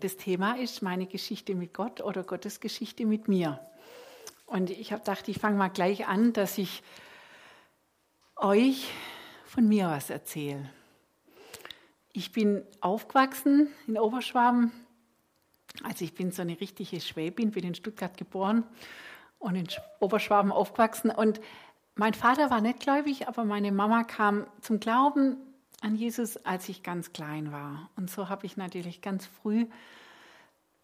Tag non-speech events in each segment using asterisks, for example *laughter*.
Das Thema ist meine Geschichte mit Gott oder Gottes Geschichte mit mir. Und ich habe gedacht, ich fange mal gleich an, dass ich euch von mir was erzähle. Ich bin aufgewachsen in Oberschwaben. Also ich bin so eine richtige Schwäbin, bin in Stuttgart geboren und in Oberschwaben aufgewachsen. Und mein Vater war nicht gläubig, aber meine Mama kam zum Glauben an Jesus, als ich ganz klein war. Und so habe ich natürlich ganz früh,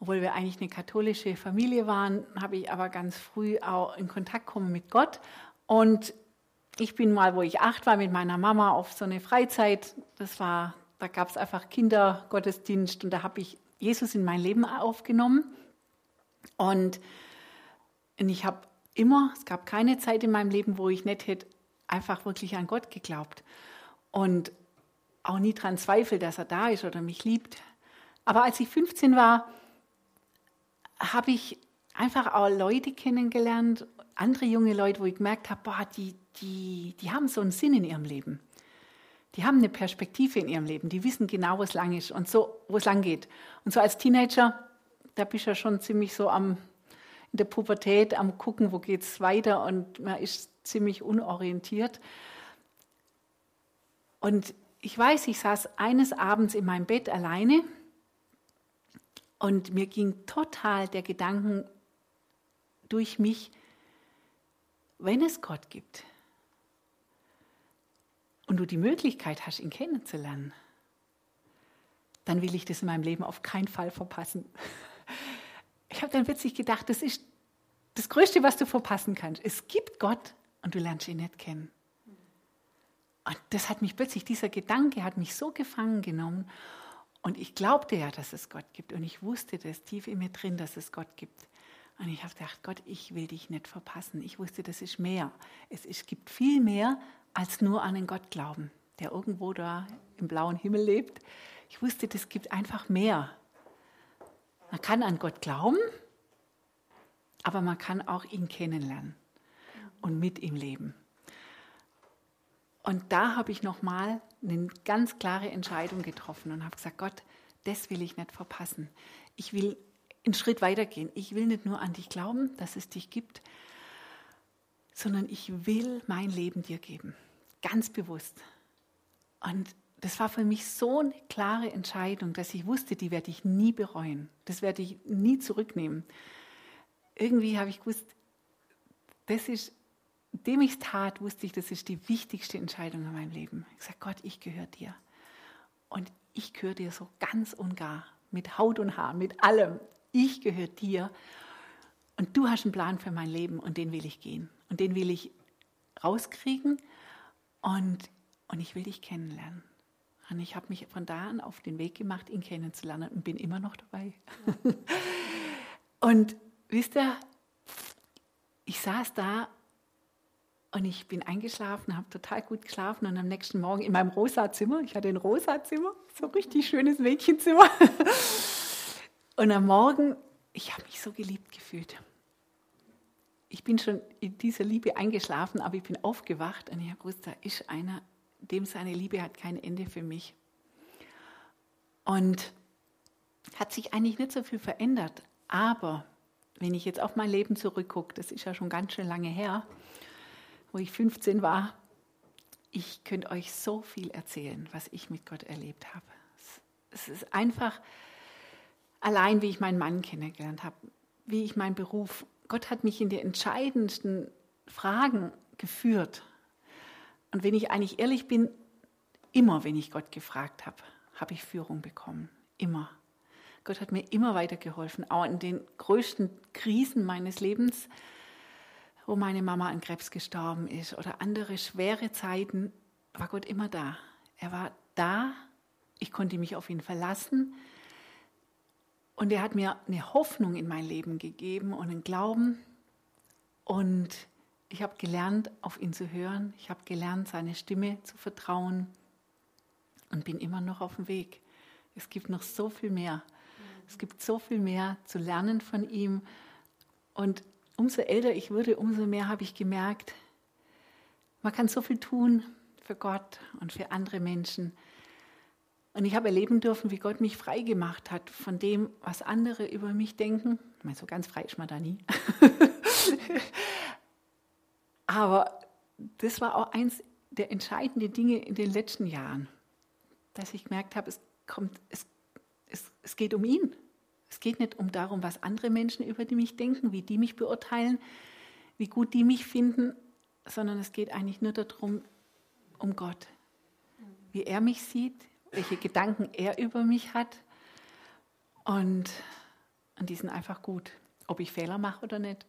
obwohl wir eigentlich eine katholische Familie waren, habe ich aber ganz früh auch in Kontakt gekommen mit Gott. Und ich bin mal, wo ich acht war, mit meiner Mama auf so eine Freizeit. Das war da gab es einfach Kindergottesdienst und da habe ich Jesus in mein Leben aufgenommen. Und, und ich habe immer, es gab keine Zeit in meinem Leben, wo ich nicht hätte einfach wirklich an Gott geglaubt. Und auch nie daran zweifelt, dass er da ist oder mich liebt. Aber als ich 15 war, habe ich einfach auch Leute kennengelernt, andere junge Leute, wo ich gemerkt habe, boah, die, die, die haben so einen Sinn in ihrem Leben. Die haben eine Perspektive in ihrem Leben, die wissen genau, wo es lang ist und so, wo es lang geht. Und so als Teenager, da bist du ja schon ziemlich so am, in der Pubertät am gucken, wo geht es weiter und man ist ziemlich unorientiert. Und ich weiß, ich saß eines Abends in meinem Bett alleine und mir ging total der Gedanken durch mich, wenn es Gott gibt, und du die Möglichkeit hast, ihn kennenzulernen, dann will ich das in meinem Leben auf keinen Fall verpassen. Ich habe dann plötzlich gedacht, das ist das Größte, was du verpassen kannst. Es gibt Gott und du lernst ihn nicht kennen. Und das hat mich plötzlich, dieser Gedanke hat mich so gefangen genommen. Und ich glaubte ja, dass es Gott gibt. Und ich wusste das tief in mir drin, dass es Gott gibt. Und ich habe gedacht, Gott, ich will dich nicht verpassen. Ich wusste, das ist mehr. Es, es gibt viel mehr, als nur an einen Gott glauben, der irgendwo da im blauen Himmel lebt. Ich wusste, das gibt einfach mehr. Man kann an Gott glauben, aber man kann auch ihn kennenlernen und mit ihm leben. Und da habe ich nochmal eine ganz klare Entscheidung getroffen und habe gesagt, Gott, das will ich nicht verpassen. Ich will einen Schritt weitergehen. Ich will nicht nur an dich glauben, dass es dich gibt, sondern ich will mein Leben dir geben. Ganz bewusst. Und das war für mich so eine klare Entscheidung, dass ich wusste, die werde ich nie bereuen. Das werde ich nie zurücknehmen. Irgendwie habe ich gewusst, das ist, dem ich es tat, wusste ich, das ist die wichtigste Entscheidung in meinem Leben. Ich sage, Gott, ich gehöre dir. Und ich gehöre dir so ganz und gar, mit Haut und Haar, mit allem. Ich gehöre dir. Und du hast einen Plan für mein Leben und den will ich gehen. Und den will ich rauskriegen und, und ich will dich kennenlernen. Und ich habe mich von da an auf den Weg gemacht, ihn kennenzulernen und bin immer noch dabei. *laughs* und wisst ihr, ich saß da und ich bin eingeschlafen, habe total gut geschlafen und am nächsten Morgen in meinem rosa Zimmer, ich hatte ein rosa Zimmer, so ein richtig schönes Mädchenzimmer. *laughs* und am Morgen, ich habe mich so geliebt gefühlt ich bin schon in dieser Liebe eingeschlafen, aber ich bin aufgewacht und ich habe gewusst, da ist einer, dem seine Liebe hat kein Ende für mich. Und hat sich eigentlich nicht so viel verändert. Aber wenn ich jetzt auf mein Leben zurückgucke, das ist ja schon ganz schön lange her, wo ich 15 war, ich könnte euch so viel erzählen, was ich mit Gott erlebt habe. Es ist einfach allein, wie ich meinen Mann kennengelernt habe, wie ich meinen Beruf Gott hat mich in die entscheidendsten Fragen geführt. Und wenn ich eigentlich ehrlich bin, immer wenn ich Gott gefragt habe, habe ich Führung bekommen. Immer. Gott hat mir immer weitergeholfen, auch in den größten Krisen meines Lebens, wo meine Mama an Krebs gestorben ist oder andere schwere Zeiten, war Gott immer da. Er war da, ich konnte mich auf ihn verlassen Und er hat mir eine Hoffnung in mein Leben gegeben und einen Glauben. Und ich habe gelernt, auf ihn zu hören. Ich habe gelernt, seine Stimme zu vertrauen und bin immer noch auf dem Weg. Es gibt noch so viel mehr. Es gibt so viel mehr zu lernen von ihm. Und umso älter ich wurde, umso mehr habe ich gemerkt, man kann so viel tun für Gott und für andere Menschen. Und ich habe erleben dürfen, wie Gott mich frei gemacht hat von dem, was andere über mich denken. Ich meine, so ganz frei ist man da nie. *laughs* Aber das war auch eins der entscheidenden Dinge in den letzten Jahren, dass ich gemerkt habe, es, kommt, es, es, es geht um ihn. Es geht nicht um darum, was andere Menschen über mich denken, wie die mich beurteilen, wie gut die mich finden, sondern es geht eigentlich nur darum, um Gott. Wie er mich sieht, welche Gedanken er über mich hat. Und, und die sind einfach gut. Ob ich Fehler mache oder nicht.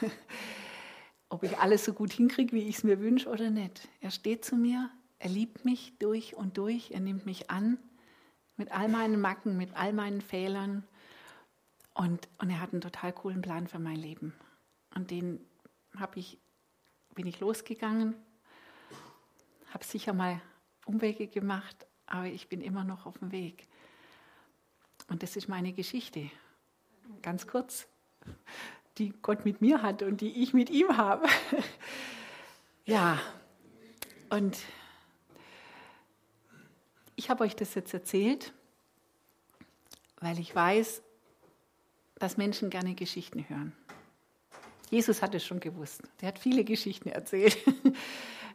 *laughs* Ob ich alles so gut hinkriege, wie ich es mir wünsche oder nicht. Er steht zu mir, er liebt mich durch und durch, er nimmt mich an mit all meinen Macken, mit all meinen Fehlern. Und, und er hat einen total coolen Plan für mein Leben. Und den ich, bin ich losgegangen, habe sicher mal Umwege gemacht, aber ich bin immer noch auf dem Weg. Und das ist meine Geschichte. Ganz kurz, die Gott mit mir hat und die ich mit ihm habe. *laughs* ja, und ich habe euch das jetzt erzählt, weil ich weiß, dass Menschen gerne Geschichten hören. Jesus hat es schon gewusst. Der hat viele Geschichten erzählt. *laughs*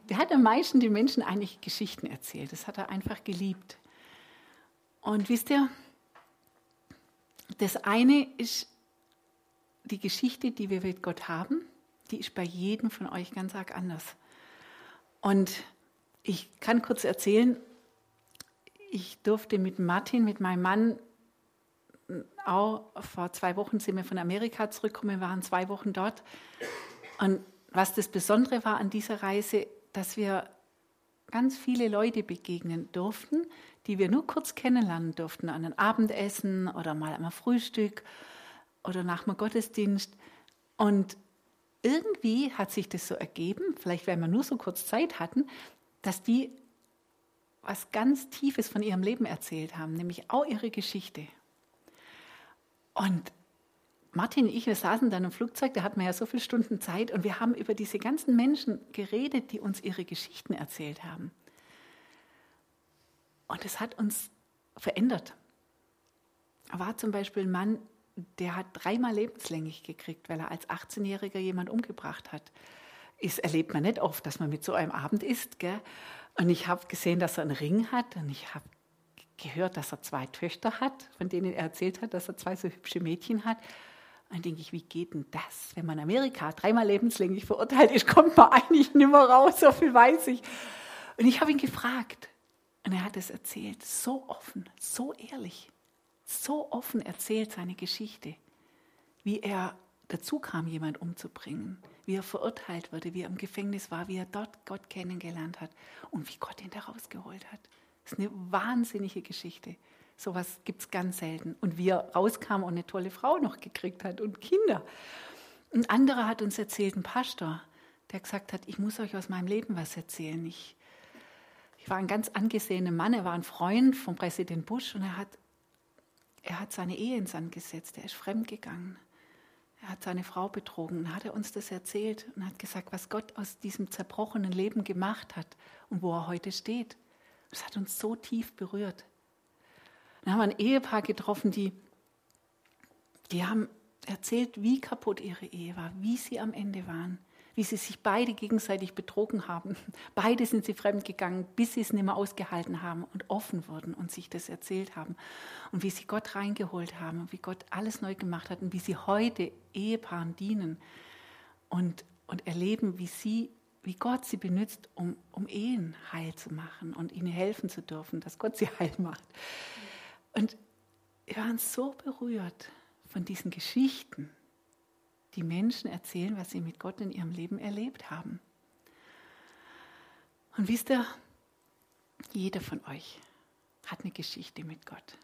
Der hat am meisten den Menschen eigentlich Geschichten erzählt. Das hat er einfach geliebt. Und wisst ihr, das eine ist die Geschichte, die wir mit Gott haben, die ist bei jedem von euch ganz arg anders. Und ich kann kurz erzählen, ich durfte mit Martin, mit meinem Mann, auch vor zwei Wochen sind wir von Amerika zurückgekommen, wir waren zwei Wochen dort. Und was das Besondere war an dieser Reise, dass wir ganz viele Leute begegnen durften, die wir nur kurz kennenlernen durften, an einem Abendessen oder mal am Frühstück oder nach dem Gottesdienst. Und irgendwie hat sich das so ergeben, vielleicht weil wir nur so kurz Zeit hatten, dass die was ganz Tiefes von ihrem Leben erzählt haben, nämlich auch ihre Geschichte. Und Martin und ich, wir saßen dann im Flugzeug, da hatten wir ja so viele Stunden Zeit und wir haben über diese ganzen Menschen geredet, die uns ihre Geschichten erzählt haben. Und es hat uns verändert. Da war zum Beispiel ein Mann, der hat dreimal lebenslänglich gekriegt, weil er als 18-Jähriger jemand umgebracht hat. Das erlebt man nicht oft, dass man mit so einem Abend isst. Gell? Und ich habe gesehen, dass er einen Ring hat und ich habe gehört, dass er zwei Töchter hat, von denen er erzählt hat, dass er zwei so hübsche Mädchen hat. Dann denke ich, wie geht denn das? Wenn man Amerika dreimal lebenslänglich verurteilt ist, kommt man eigentlich nicht mehr raus, so viel weiß ich. Und ich habe ihn gefragt und er hat es erzählt, so offen, so ehrlich, so offen erzählt seine Geschichte, wie er dazu kam, jemand umzubringen, wie er verurteilt wurde, wie er im Gefängnis war, wie er dort Gott kennengelernt hat und wie Gott ihn da rausgeholt hat. Das ist eine wahnsinnige Geschichte. Sowas gibt es ganz selten. Und wie er rauskam und eine tolle Frau noch gekriegt hat und Kinder. Ein anderer hat uns erzählt, ein Pastor, der gesagt hat, ich muss euch aus meinem Leben was erzählen. Ich, ich war ein ganz angesehener Mann, er war ein Freund von Präsident Bush und er hat, er hat seine Ehe ins Sand gesetzt, er ist fremdgegangen. Er hat seine Frau betrogen. Dann hat er uns das erzählt und hat gesagt, was Gott aus diesem zerbrochenen Leben gemacht hat und wo er heute steht. Das hat uns so tief berührt. Dann haben wir ein Ehepaar getroffen, die, die haben erzählt, wie kaputt ihre Ehe war, wie sie am Ende waren, wie sie sich beide gegenseitig betrogen haben. *laughs* Beide sind sie fremdgegangen, bis sie es nicht mehr ausgehalten haben und offen wurden und sich das erzählt haben. Und wie sie Gott reingeholt haben und wie Gott alles neu gemacht hat und wie sie heute Ehepaaren dienen und, und erleben, wie sie wie Gott sie benutzt, um, um Ehen heil zu machen und ihnen helfen zu dürfen, dass Gott sie *laughs* heil macht. Und wir waren so berührt von diesen Geschichten, die Menschen erzählen, was sie mit Gott in ihrem Leben erlebt haben. Und wisst ihr, jeder von euch hat eine Geschichte mit Gott.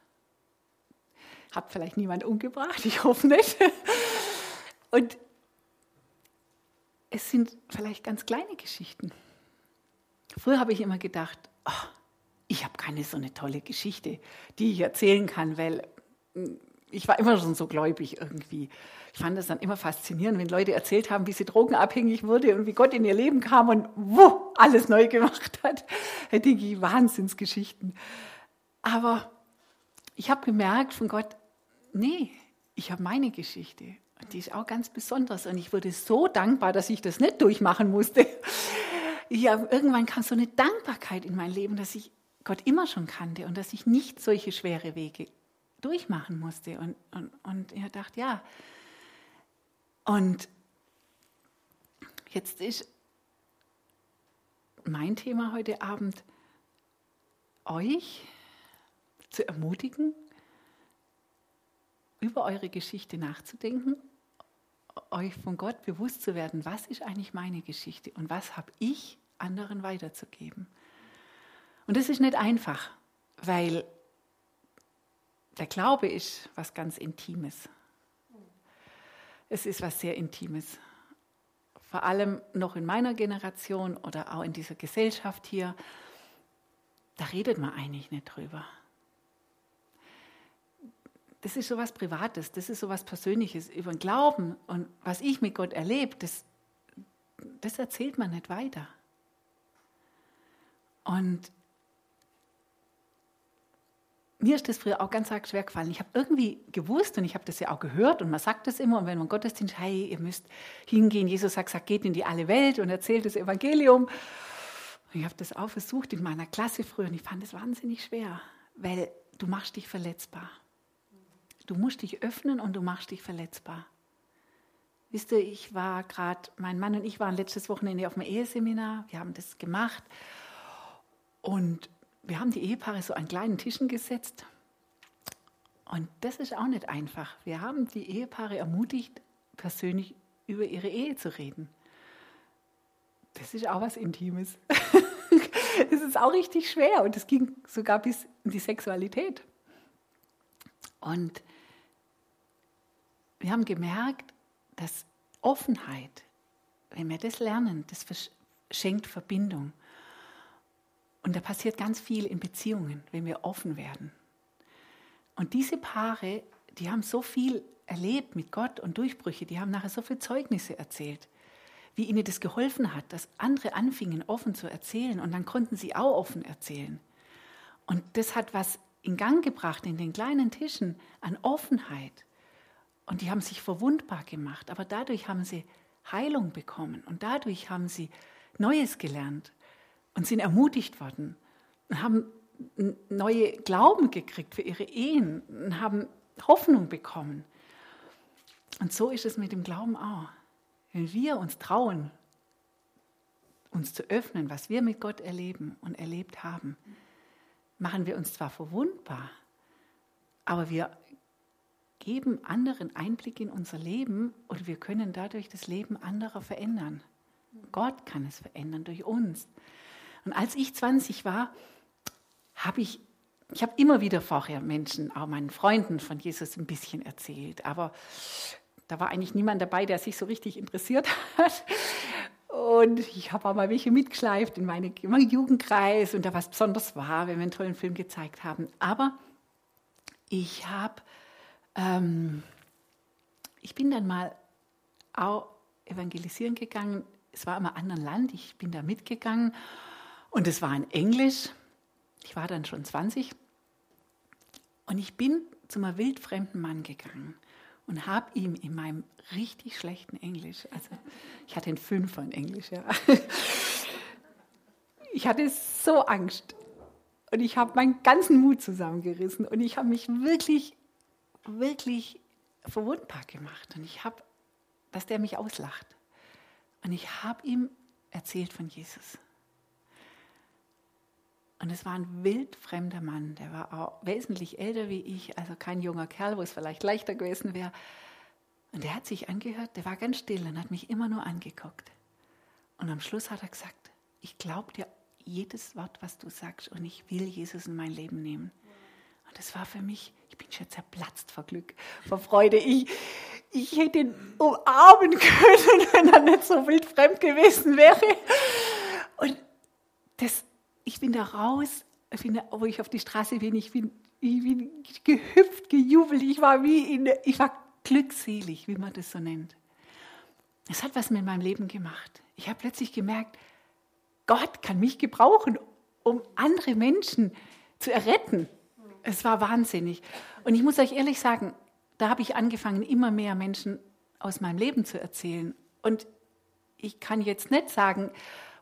Hab vielleicht niemand umgebracht, ich hoffe nicht. Und es sind vielleicht ganz kleine Geschichten. Früher habe ich immer gedacht, oh, ich habe keine so eine tolle Geschichte, die ich erzählen kann, weil hm, ich war immer schon so gläubig irgendwie. Ich fand das dann immer faszinierend, wenn Leute erzählt haben, wie sie drogenabhängig wurde und wie Gott in ihr Leben kam und wo alles neu gemacht hat. Da denke ich, Wahnsinnsgeschichten. Aber ich habe gemerkt von Gott, nee, ich habe meine Geschichte. Und die ist auch ganz besonders. Und ich wurde so dankbar, dass ich das nicht durchmachen musste. Ja, irgendwann kam so eine Dankbarkeit in mein Leben, dass ich Gott immer schon kannte und dass ich nicht solche schwere Wege durchmachen musste. Und, und, und er dachte, ja. Und jetzt ist mein Thema heute Abend, euch zu ermutigen, über eure Geschichte nachzudenken, euch von Gott bewusst zu werden, was ist eigentlich meine Geschichte und was habe ich anderen weiterzugeben. Und das ist nicht einfach, weil der Glaube ist was ganz Intimes. Es ist was sehr Intimes. Vor allem noch in meiner Generation oder auch in dieser Gesellschaft hier, da redet man eigentlich nicht drüber. Das ist so was Privates, das ist so was Persönliches über den Glauben und was ich mit Gott erlebe, das, das erzählt man nicht weiter. Und mir ist das früher auch ganz arg schwer gefallen. Ich habe irgendwie gewusst und ich habe das ja auch gehört und man sagt das immer und wenn man Gottesdienst, hey, ihr müsst hingehen, Jesus sagt, sagt, geht in die alle Welt und erzählt das Evangelium. Und ich habe das auch versucht in meiner Klasse früher und ich fand es wahnsinnig schwer, weil du machst dich verletzbar. Du musst dich öffnen und du machst dich verletzbar. Wisst ihr, ich war gerade, mein Mann und ich waren letztes Wochenende auf einem Eheseminar, wir haben das gemacht und wir haben die Ehepaare so an kleinen Tischen gesetzt. Und das ist auch nicht einfach. Wir haben die Ehepaare ermutigt, persönlich über ihre Ehe zu reden. Das ist auch was Intimes. *laughs* Es ist auch richtig schwer und es ging sogar bis in die Sexualität. Und wir haben gemerkt, dass Offenheit, wenn wir das lernen, das schenkt Verbindung. Und da passiert ganz viel in Beziehungen, wenn wir offen werden. Und diese Paare, die haben so viel erlebt mit Gott und Durchbrüche, die haben nachher so viele Zeugnisse erzählt, wie ihnen das geholfen hat, dass andere anfingen, offen zu erzählen und dann konnten sie auch offen erzählen. Und das hat was in Gang gebracht in den kleinen Tischen an Offenheit. Und die haben sich verwundbar gemacht, aber dadurch haben sie Heilung bekommen und dadurch haben sie Neues gelernt und sind ermutigt worden und haben neue Glauben gekriegt für ihre Ehen und haben Hoffnung bekommen. Und so ist es mit dem Glauben auch. Wenn wir uns trauen, uns zu öffnen, was wir mit Gott erleben und erlebt haben, machen wir uns zwar verwundbar, aber wir geben anderen Einblick in unser Leben und wir können dadurch das Leben anderer verändern. Gott kann es verändern durch uns. Und als ich 20 war, habe ich, ich habe immer wieder vorher Menschen, auch meinen Freunden von Jesus ein bisschen erzählt, aber da war eigentlich niemand dabei, der sich so richtig interessiert hat. Und ich habe auch mal welche mitgeschleift in meinen Jugendkreis und da was besonders war, wenn wir einen tollen Film gezeigt haben. Aber ich habe, ähm, ich bin dann mal auch evangelisieren gegangen. Es war immer ein anderes Land, ich bin da mitgegangen und es war in Englisch. Ich war dann schon 20. Und ich bin zu einem wildfremden Mann gegangen und habe ihm in meinem richtig schlechten Englisch, also ich hatte einen Fünfer in Englisch, ja. Ich hatte so Angst und ich habe meinen ganzen Mut zusammengerissen und ich habe mich wirklich, wirklich verwundbar gemacht und ich habe, dass der mich auslacht. Und ich habe ihm erzählt von Jesus. Und es war ein wildfremder Mann, der war auch wesentlich älter wie ich, also kein junger Kerl, wo es vielleicht leichter gewesen wäre. Und der hat sich angehört, der war ganz still und hat mich immer nur angeguckt. Und am Schluss hat er gesagt, ich glaube dir jedes Wort, was du sagst und ich will Jesus in mein Leben nehmen. Das war für mich, ich bin schon zerplatzt vor Glück, vor Freude. Ich, ich hätte ihn umarmen *laughs* können, wenn er nicht so wildfremd gewesen wäre. Und das, ich bin da raus, ich bin da, wo ich auf die Straße bin, ich bin, ich bin gehüpft, gejubelt, ich war wie in, ich war glückselig, wie man das so nennt. Es hat was mit meinem Leben gemacht. Ich habe plötzlich gemerkt, Gott kann mich gebrauchen, um andere Menschen zu erretten. Es war wahnsinnig. Und ich muss euch ehrlich sagen, da habe ich angefangen, immer mehr Menschen aus meinem Leben zu erzählen. Und ich kann jetzt nicht sagen,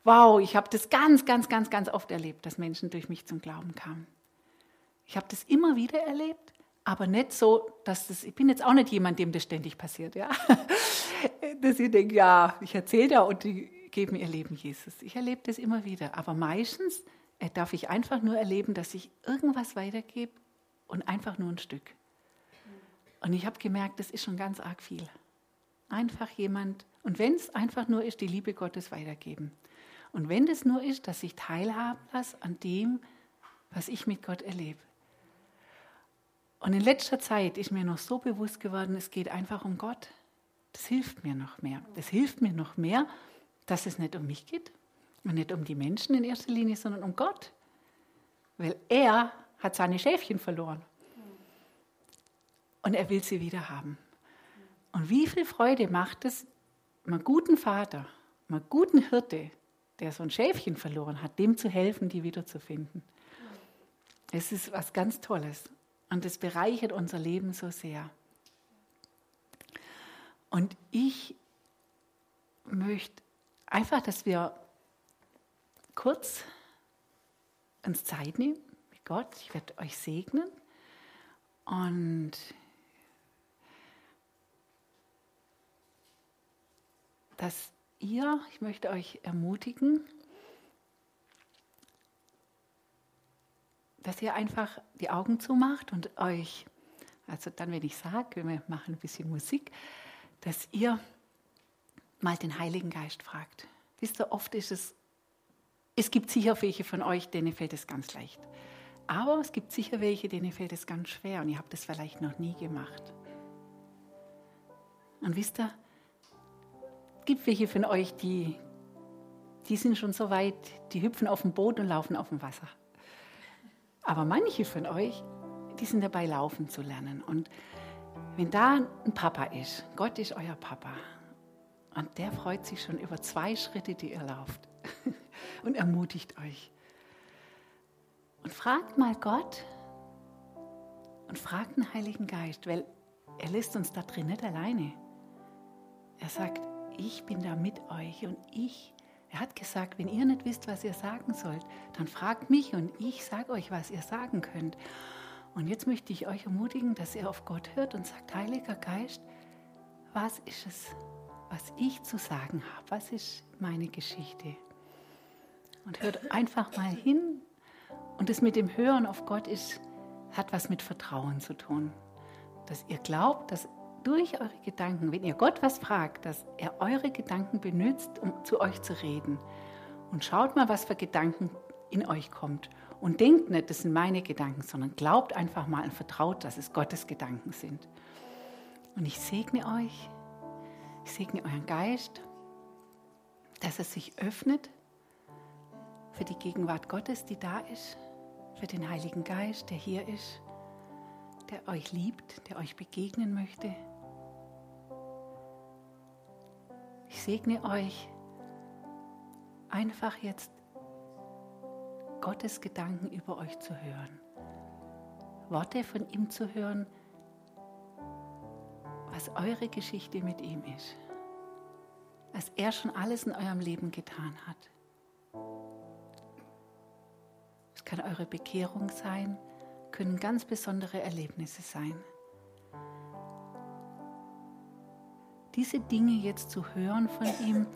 wow, ich habe das ganz, ganz, ganz, ganz oft erlebt, dass Menschen durch mich zum Glauben kamen. Ich habe das immer wieder erlebt, aber nicht so, dass das, ich bin jetzt auch nicht jemand, dem das ständig passiert, ja. *laughs* Dass ich denke, ja, ich erzähle da und die geben ihr Leben Jesus. Ich erlebe das immer wieder, aber meistens darf ich einfach nur erleben, dass ich irgendwas weitergebe und einfach nur ein Stück. Und ich habe gemerkt, das ist schon ganz arg viel. Einfach jemand, und wenn es einfach nur ist, die Liebe Gottes weitergeben. Und wenn es nur ist, dass ich teilhaben lasse an dem, was ich mit Gott erlebe. Und in letzter Zeit ist mir noch so bewusst geworden, es geht einfach um Gott. Das hilft mir noch mehr. Das hilft mir noch mehr, dass es nicht um mich geht, und nicht um die Menschen in erster Linie, sondern um Gott. Weil er hat seine Schäfchen verloren. Und er will sie wieder haben. Und wie viel Freude macht es, einem guten Vater, einem guten Hirte, der so ein Schäfchen verloren hat, dem zu helfen, die wiederzufinden. Es ist was ganz Tolles. Und es bereichert unser Leben so sehr. Und ich möchte einfach, dass wir kurz uns Zeit nehmen mit Gott. Ich werde euch segnen und dass ihr, ich möchte euch ermutigen, dass ihr einfach die Augen zumacht und euch, also dann, wenn ich sage, wir machen ein bisschen Musik, dass ihr mal den Heiligen Geist fragt. Wisst ihr, oft ist es es gibt sicher welche von euch, denen fällt es ganz leicht. Aber es gibt sicher welche, denen fällt es ganz schwer und ihr habt es vielleicht noch nie gemacht. Und wisst ihr, es gibt welche von euch, die, die sind schon so weit, die hüpfen auf dem Boot und laufen auf dem Wasser. Aber manche von euch, die sind dabei, laufen zu lernen. Und wenn da ein Papa ist, Gott ist euer Papa, und der freut sich schon über zwei Schritte, die ihr lauft *laughs* und ermutigt euch. Und fragt mal Gott und fragt den Heiligen Geist, weil er lässt uns da drin nicht alleine. Er sagt, ich bin da mit euch und ich, er hat gesagt, wenn ihr nicht wisst, was ihr sagen sollt, dann fragt mich und ich sage euch, was ihr sagen könnt. Und jetzt möchte ich euch ermutigen, dass ihr auf Gott hört und sagt, Heiliger Geist, was ist es, was ich zu sagen habe? Was ist meine Geschichte? Und hört einfach mal hin. Und das mit dem Hören auf Gott ist, hat was mit Vertrauen zu tun. Dass ihr glaubt, dass durch eure Gedanken, wenn ihr Gott was fragt, dass er eure Gedanken benutzt, um zu euch zu reden. Und schaut mal, was für Gedanken in euch kommt. Und denkt nicht, das sind meine Gedanken, sondern glaubt einfach mal und vertraut, dass es Gottes Gedanken sind. Und ich segne euch, ich segne euren Geist, dass er sich öffnet für die Gegenwart Gottes, die da ist, für den Heiligen Geist, der hier ist, der euch liebt, der euch begegnen möchte. Ich segne euch einfach jetzt Gottes Gedanken über euch zu hören, Worte von ihm zu hören, was eure Geschichte mit ihm ist, was er schon alles in eurem Leben getan hat. kann eure Bekehrung sein, können ganz besondere Erlebnisse sein. Diese Dinge jetzt zu hören von ihm,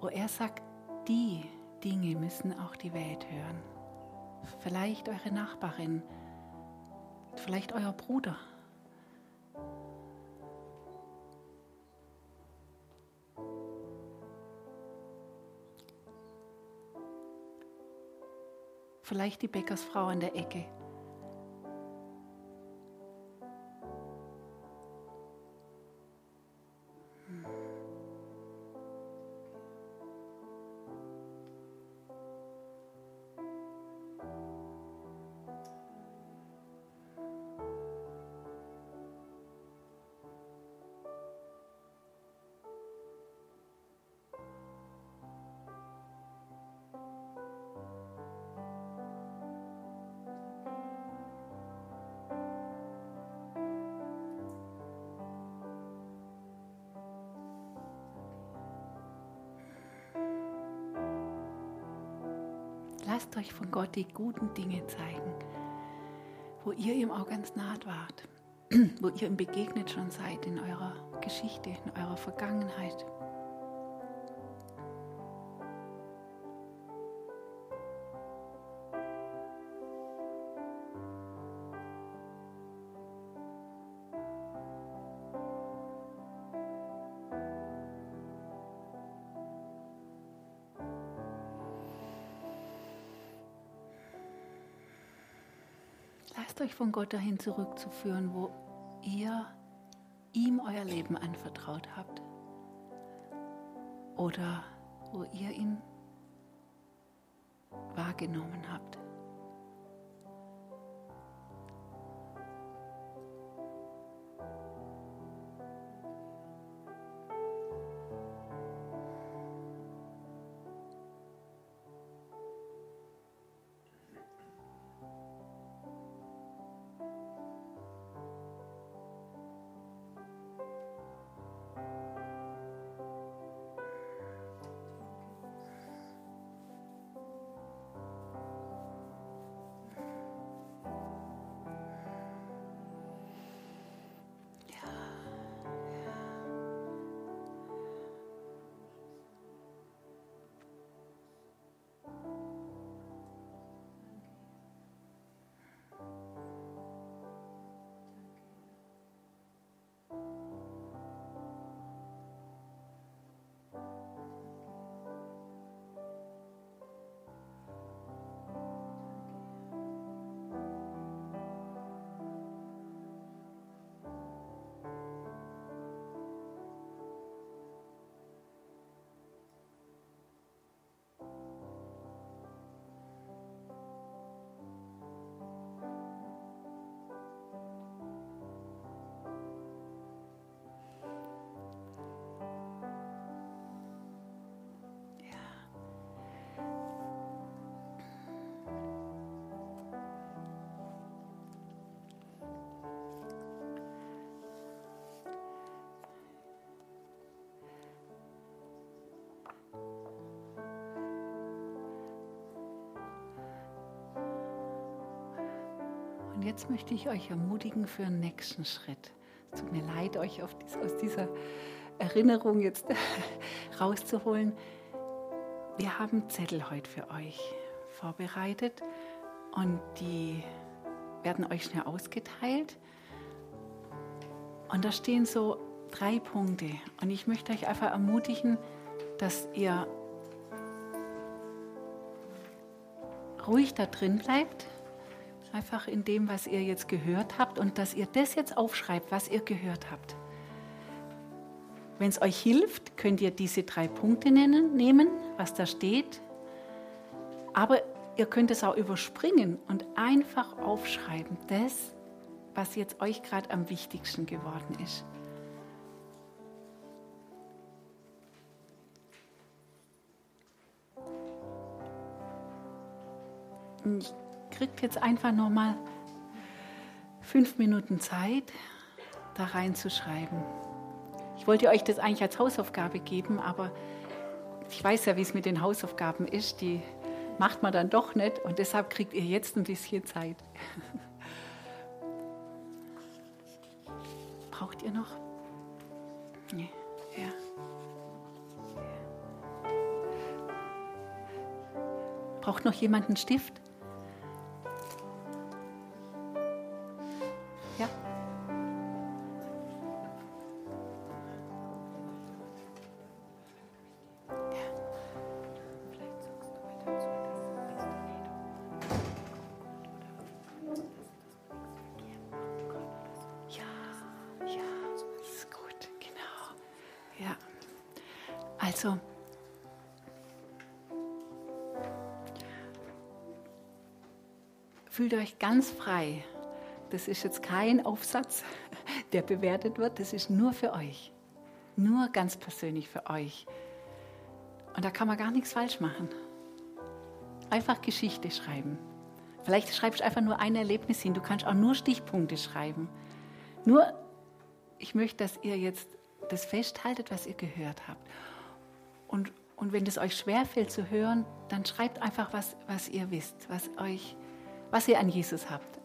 wo er sagt, die Dinge müssen auch die Welt hören. Vielleicht eure Nachbarin, vielleicht euer Bruder. Vielleicht die Bäckersfrau an der Ecke lasst euch von Gott die guten Dinge zeigen, wo ihr ihm auch ganz naht wart, *clears throat* wo ihr ihm begegnet schon seid in eurer Geschichte, in eurer Vergangenheit. Von Gott dahin zurückzuführen, wo ihr ihm euer Leben anvertraut habt. Oder wo ihr ihn wahrgenommen habt. Und jetzt möchte ich euch ermutigen für den nächsten Schritt. Es tut mir leid, euch dies, aus dieser Erinnerung jetzt *laughs* rauszuholen. Wir haben Zettel heute für euch vorbereitet und die werden euch schnell ausgeteilt. Und da stehen so drei Punkte. Und ich möchte euch einfach ermutigen, dass ihr ruhig da drin bleibt Einfach in dem, was ihr jetzt gehört habt und dass ihr das jetzt aufschreibt, was ihr gehört habt. Wenn es euch hilft, könnt ihr diese drei Punkte nennen, nehmen, was da steht. Aber ihr könnt es auch überspringen und einfach aufschreiben, das, was jetzt euch gerade am wichtigsten geworden ist. Ich kriegt jetzt einfach noch mal fünf Minuten Zeit, da reinzuschreiben. Ich wollte euch das eigentlich als Hausaufgabe geben, aber ich weiß ja, wie es mit den Hausaufgaben ist. Die macht man dann doch nicht und deshalb kriegt ihr jetzt ein bisschen Zeit. *laughs* Braucht ihr noch? Nee. Ja. Braucht noch jemand einen Stift? Ganz frei. Das ist jetzt kein Aufsatz, *laughs* der bewertet wird. Das ist nur für euch. Nur ganz persönlich für euch. Und da kann man gar nichts falsch machen. Einfach Geschichte schreiben. Vielleicht schreibst du einfach nur ein Erlebnis hin. Du kannst auch nur Stichpunkte schreiben. Nur, ich möchte, dass ihr jetzt das festhaltet, was ihr gehört habt. Und, Und wenn es euch schwerfällt zu hören, dann schreibt einfach, was, was ihr wisst, was, euch, was ihr an Jesus habt.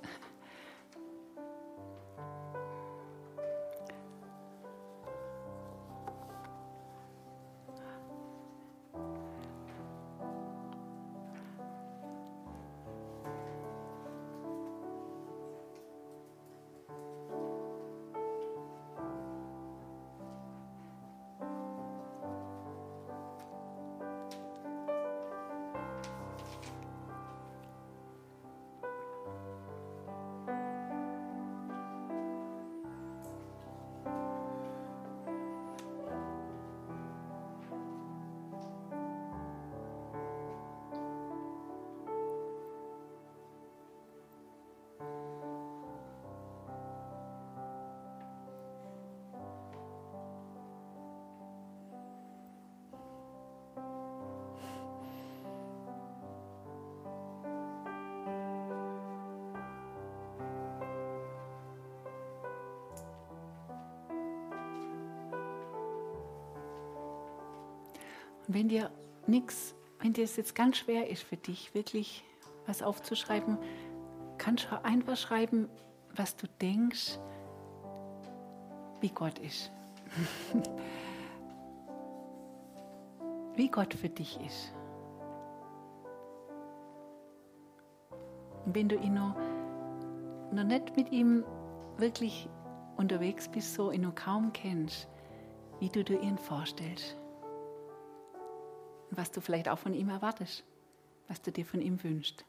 Und wenn dir nichts, wenn dir es jetzt ganz schwer ist für dich, wirklich was aufzuschreiben, kannst du einfach schreiben, was du denkst, wie Gott ist. *laughs* wie Gott für dich ist. Und wenn du ihn noch, noch nicht mit ihm wirklich unterwegs bist, so ihn noch kaum kennst, wie du dir ihn vorstellst was du vielleicht auch von ihm erwartest, was du dir von ihm wünschst.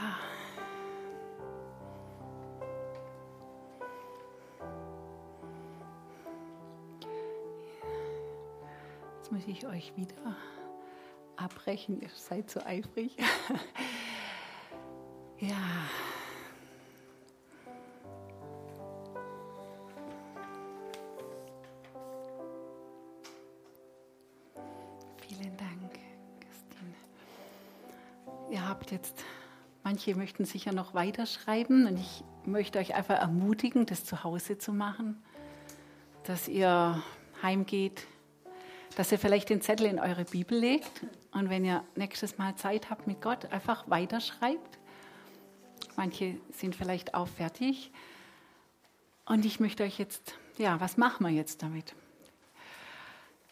Ja. Jetzt muss ich euch wieder abbrechen, ihr seid so eifrig. *laughs* ja. Manche möchten sicher noch weiterschreiben und ich möchte euch einfach ermutigen, das zu Hause zu machen, dass ihr heimgeht, dass ihr vielleicht den Zettel in eure Bibel legt und wenn ihr nächstes Mal Zeit habt mit Gott, einfach weiterschreibt. Manche sind vielleicht auch fertig. Und ich möchte euch jetzt, ja, was machen wir jetzt damit?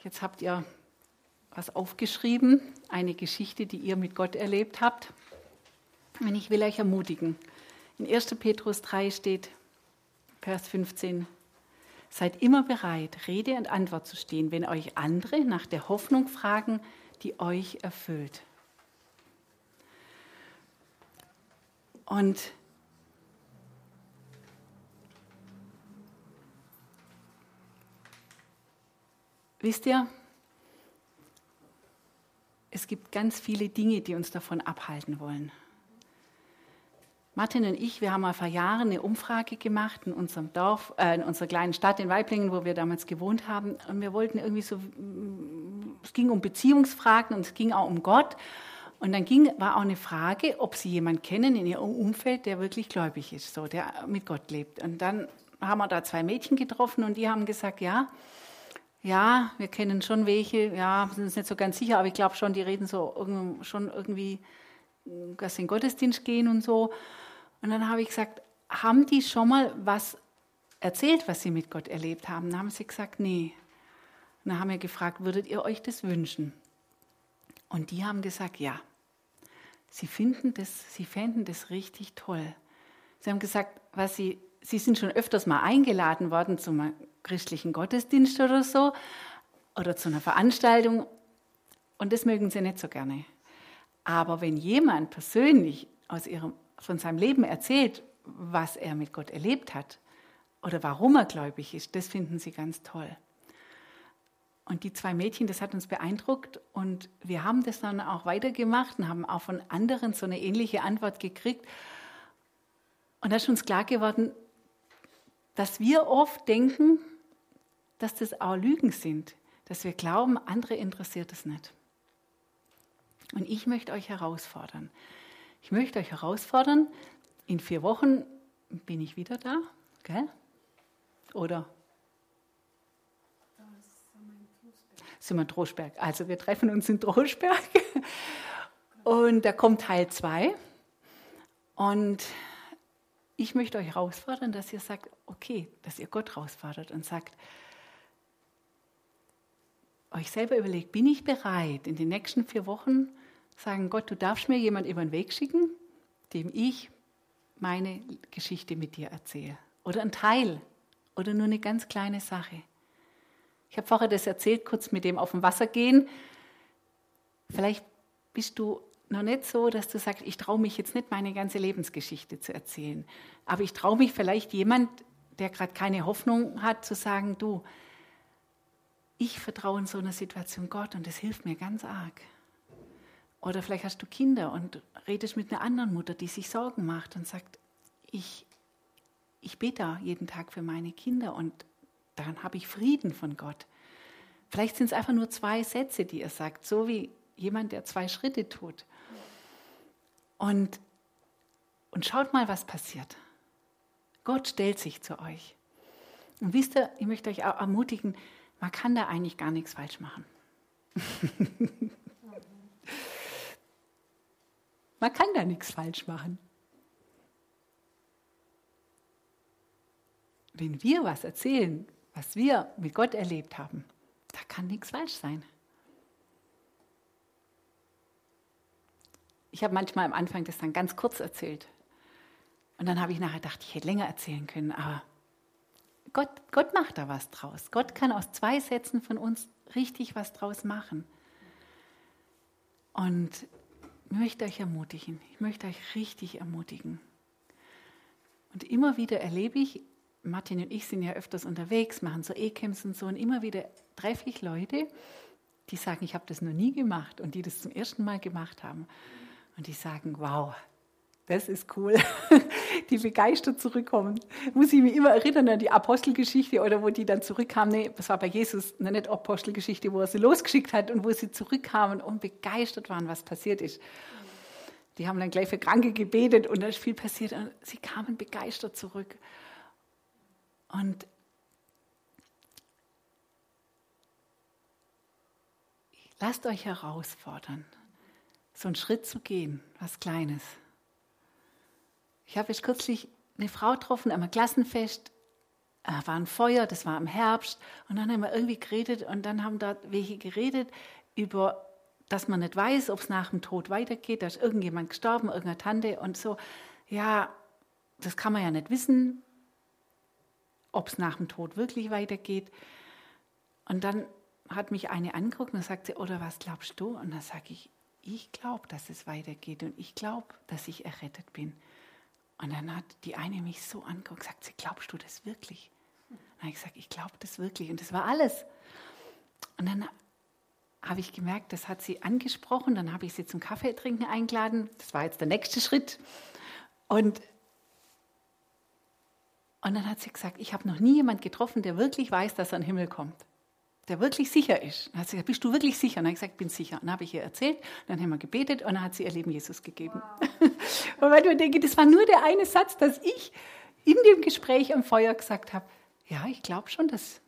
Jetzt habt ihr was aufgeschrieben, eine Geschichte, die ihr mit Gott erlebt habt. Und ich will euch ermutigen. In 1. Petrus 3 steht, Vers 15, Seid immer bereit, Rede und Antwort zu stehen, wenn euch andere nach der Hoffnung fragen, die euch erfüllt. Und wisst ihr, es gibt ganz viele Dinge, die uns davon abhalten wollen. Martin und ich, wir haben mal vor Jahren eine Umfrage gemacht in unserem Dorf, äh, in unserer kleinen Stadt in Weiblingen, wo wir damals gewohnt haben. Und wir wollten irgendwie so, es ging um Beziehungsfragen und es ging auch um Gott. Und dann ging, war auch eine Frage, ob Sie jemanden kennen in Ihrem Umfeld, der wirklich gläubig ist, so, der mit Gott lebt. Und dann haben wir da zwei Mädchen getroffen und die haben gesagt, ja, ja, wir kennen schon welche, ja, sind uns nicht so ganz sicher, aber ich glaube schon, die reden so schon irgendwie, dass sie in den Gottesdienst gehen und so. Und dann habe ich gesagt, haben die schon mal was erzählt, was sie mit Gott erlebt haben? Dann haben sie gesagt, nee. Und dann haben wir gefragt, würdet ihr euch das wünschen? Und die haben gesagt, ja. Sie finden das, sie fänden das richtig toll. Sie haben gesagt, was sie, sie sind schon öfters mal eingeladen worden zum christlichen Gottesdienst oder so oder zu einer Veranstaltung und das mögen sie nicht so gerne. Aber wenn jemand persönlich aus ihrem von seinem Leben erzählt, was er mit Gott erlebt hat oder warum er gläubig ist, das finden sie ganz toll. Und die zwei Mädchen, das hat uns beeindruckt und wir haben das dann auch weitergemacht und haben auch von anderen so eine ähnliche Antwort gekriegt. Und da ist uns klar geworden, dass wir oft denken, dass das auch Lügen sind, dass wir glauben, andere interessiert es nicht. Und ich möchte euch herausfordern, ich möchte euch herausfordern, in vier Wochen bin ich wieder da, gell? Oder? Sind wir in Droschberg. Also wir treffen uns in Droschberg *laughs* und da kommt Teil 2. Und ich möchte euch herausfordern, dass ihr sagt, okay, dass ihr Gott herausfordert und sagt, euch selber überlegt, bin ich bereit, in den nächsten vier Wochen sagen, Gott, du darfst mir jemand über den Weg schicken, dem ich meine Geschichte mit dir erzähle. Oder ein Teil oder nur eine ganz kleine Sache. Ich habe vorher das erzählt, kurz mit dem auf dem Wasser gehen. Vielleicht bist du noch nicht so, dass du sagst, ich traue mich jetzt nicht, meine ganze Lebensgeschichte zu erzählen. Aber ich traue mich vielleicht jemand, der gerade keine Hoffnung hat, zu sagen, du, ich vertraue in so einer Situation Gott und das hilft mir ganz arg. Oder vielleicht hast du Kinder und redest mit einer anderen Mutter, die sich Sorgen macht und sagt, ich, ich bete jeden Tag für meine Kinder und dann habe ich Frieden von Gott. Vielleicht sind es einfach nur zwei Sätze, die er sagt, so wie jemand, der zwei Schritte tut. Und, und schaut mal, was passiert. Gott stellt sich zu euch. Und wisst ihr, ich möchte euch auch ermutigen, man kann da eigentlich gar nichts falsch machen. *laughs* Man kann da nichts falsch machen. Wenn wir was erzählen, was wir mit Gott erlebt haben, da kann nichts falsch sein. Ich habe manchmal am Anfang das dann ganz kurz erzählt. Und dann habe ich nachher gedacht, ich hätte länger erzählen können, aber Gott, Gott macht da was draus. Gott kann aus zwei Sätzen von uns richtig was draus machen. Und möchte euch ermutigen. Ich möchte euch richtig ermutigen. Und immer wieder erlebe ich, Martin und ich sind ja öfters unterwegs, machen so E-Camps und so, und immer wieder treffe ich Leute, die sagen, ich habe das noch nie gemacht und die das zum ersten Mal gemacht haben. Und die sagen, wow, das ist cool. *laughs* Die begeistert zurückkommen. Muss ich mich immer erinnern an die Apostelgeschichte oder wo die dann zurückkamen. Nee, das war bei Jesus eine nicht Apostelgeschichte, wo er sie losgeschickt hat und wo sie zurückkamen und begeistert waren, was passiert ist. Die haben dann gleich für Kranke gebetet und da ist viel passiert. Und sie kamen begeistert zurück. Und lasst euch herausfordern, so einen Schritt zu gehen, was Kleines. Ich habe jetzt kürzlich eine Frau getroffen am Klassenfest. Da war ein Feuer, das war im Herbst. Und dann haben wir irgendwie geredet und dann haben da welche geredet über, dass man nicht weiß, ob es nach dem Tod weitergeht. Da ist irgendjemand gestorben, irgendeine Tante und so. Ja, das kann man ja nicht wissen, ob es nach dem Tod wirklich weitergeht. Und dann hat mich eine angeguckt und sagt sie, oder was glaubst du? Und dann sage ich, ich glaube, dass es weitergeht und ich glaube, dass ich errettet bin. Und dann hat die eine mich so angeguckt und gesagt, glaubst du das wirklich? Und dann habe ich gesagt, ich glaube das wirklich. Und das war alles. Und dann habe ich gemerkt, das hat sie angesprochen. Dann habe ich sie zum Kaffee trinken eingeladen. Das war jetzt der nächste Schritt. Und, und dann hat sie gesagt, ich habe noch nie jemanden getroffen, der wirklich weiß, dass er in den Himmel kommt der wirklich sicher ist. Dann hat sie gesagt, bist du wirklich sicher? Und dann habe ich gesagt, ich bin sicher. Und dann habe ich ihr erzählt, dann haben wir gebetet und dann hat sie ihr Leben Jesus gegeben. Wow. *laughs* und weil ich denke, das war nur der eine Satz, dass ich in dem Gespräch am Feuer gesagt habe, ja, ich glaube schon, dass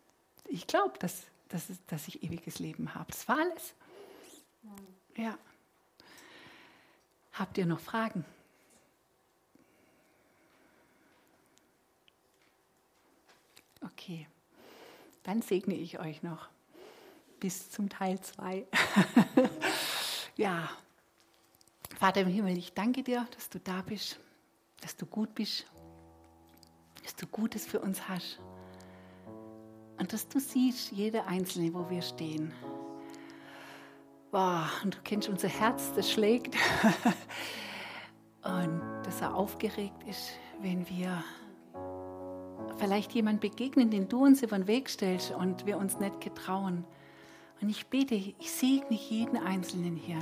ich glaube, dass, dass, dass ich ewiges Leben habe. Das war alles. Ja. Habt ihr noch Fragen? Okay. Dann segne ich euch noch bis zum Teil 2. *laughs* ja, Vater im Himmel, ich danke dir, dass du da bist, dass du gut bist, dass du Gutes für uns hast und dass du siehst, jede Einzelne, wo wir stehen. Wow, und du kennst unser Herz, das schlägt *laughs* und dass er aufgeregt ist, wenn wir vielleicht jemand begegnen, den du uns über den Weg stellst und wir uns nicht getrauen. Und ich bete, ich segne jeden Einzelnen hier,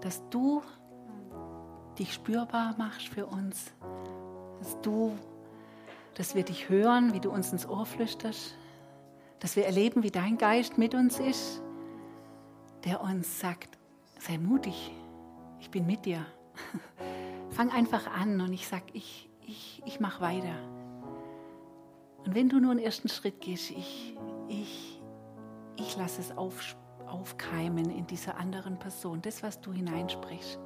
dass du dich spürbar machst für uns, dass du, dass wir dich hören, wie du uns ins Ohr flüsterst, dass wir erleben, wie dein Geist mit uns ist, der uns sagt, sei mutig, ich bin mit dir. *laughs* Fang einfach an und ich sag, ich, ich, ich mache weiter. Und wenn du nur einen ersten Schritt gehst, ich, ich, ich lasse es auf, aufkeimen in dieser anderen Person, das, was du hineinsprichst.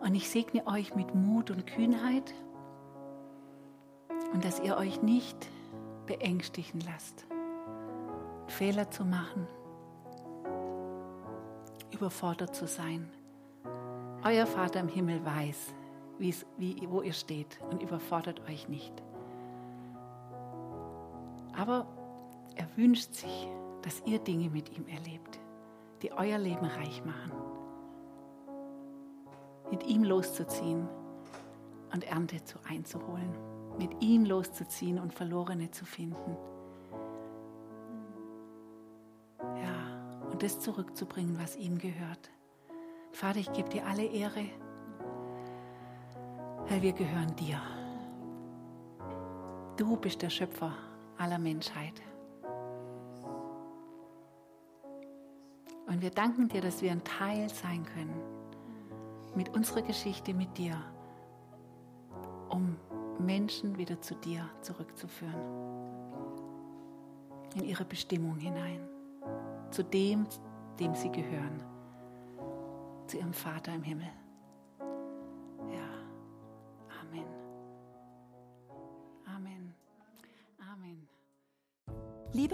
Und ich segne euch mit Mut und Kühnheit und dass ihr euch nicht beängstigen lasst, Fehler zu machen, überfordert zu sein. Euer Vater im Himmel weiß, wie, wo ihr steht und überfordert euch nicht. Aber er wünscht sich, dass ihr Dinge mit ihm erlebt, die euer Leben reich machen. Mit ihm loszuziehen und Ernte zu einzuholen. Mit ihm loszuziehen und Verlorene zu finden. Ja, und das zurückzubringen, was ihm gehört. Vater, ich gebe dir alle Ehre, weil wir gehören dir. Du bist der Schöpfer aller Menschheit. Und wir danken dir, dass wir ein Teil sein können mit unserer Geschichte mit dir, um Menschen wieder zu dir zurückzuführen. In ihre Bestimmung hinein. Zu dem, dem sie gehören. Zu ihrem Vater im Himmel.